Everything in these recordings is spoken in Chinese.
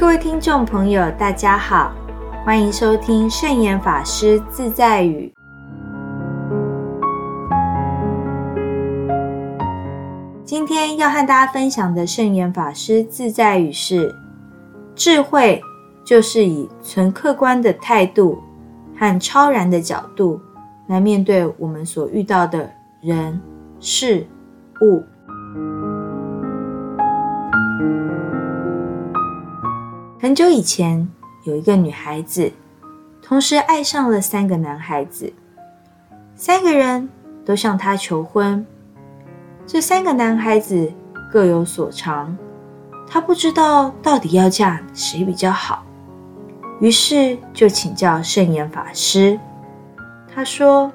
各位听众朋友，大家好，欢迎收听圣严法师自在语。今天要和大家分享的圣严法师自在语是：智慧就是以纯客观的态度和超然的角度来面对我们所遇到的人事物。很久以前，有一个女孩子，同时爱上了三个男孩子，三个人都向她求婚。这三个男孩子各有所长，她不知道到底要嫁谁比较好，于是就请教圣严法师。他说：“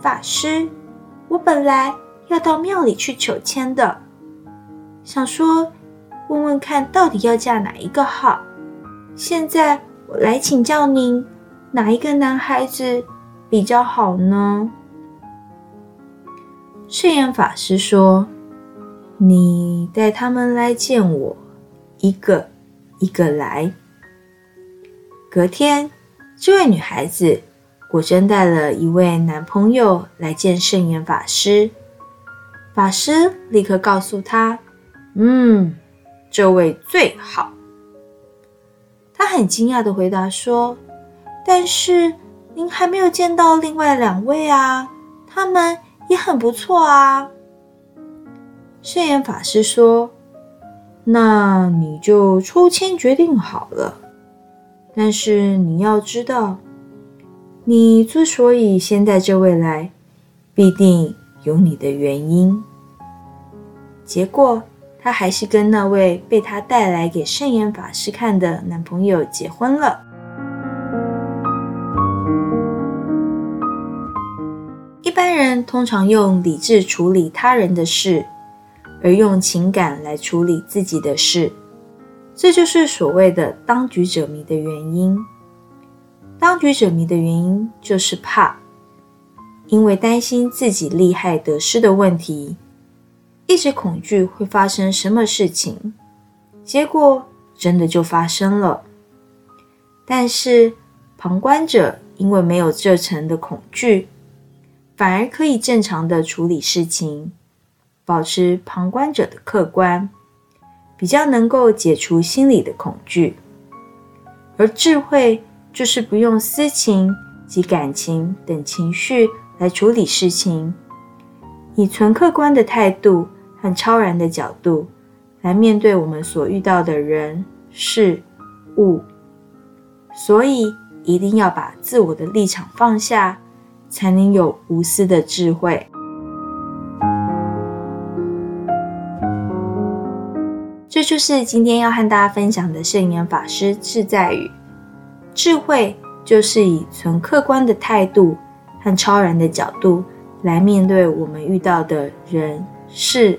法师，我本来要到庙里去求签的，想说。”问问看到底要嫁哪一个好？现在我来请教您，哪一个男孩子比较好呢？圣严法师说：“你带他们来见我，一个一个来。”隔天，这位女孩子果真带了一位男朋友来见圣严法师。法师立刻告诉他：“嗯。”这位最好，他很惊讶的回答说：“但是您还没有见到另外两位啊，他们也很不错啊。”圣严法师说：“那你就抽签决定好了。但是你要知道，你之所以先带这位来，必定有你的原因。”结果。她还是跟那位被她带来给圣严法师看的男朋友结婚了。一般人通常用理智处理他人的事，而用情感来处理自己的事，这就是所谓的“当局者迷”的原因。当局者迷的原因就是怕，因为担心自己利害得失的问题。一直恐惧会发生什么事情，结果真的就发生了。但是旁观者因为没有这层的恐惧，反而可以正常的处理事情，保持旁观者的客观，比较能够解除心理的恐惧。而智慧就是不用私情及感情等情绪来处理事情，以纯客观的态度。和超然的角度来面对我们所遇到的人事物，所以一定要把自我的立场放下，才能有无私的智慧。这就是今天要和大家分享的圣严法师自在语。智慧就是以纯客观的态度和超然的角度来面对我们遇到的人事。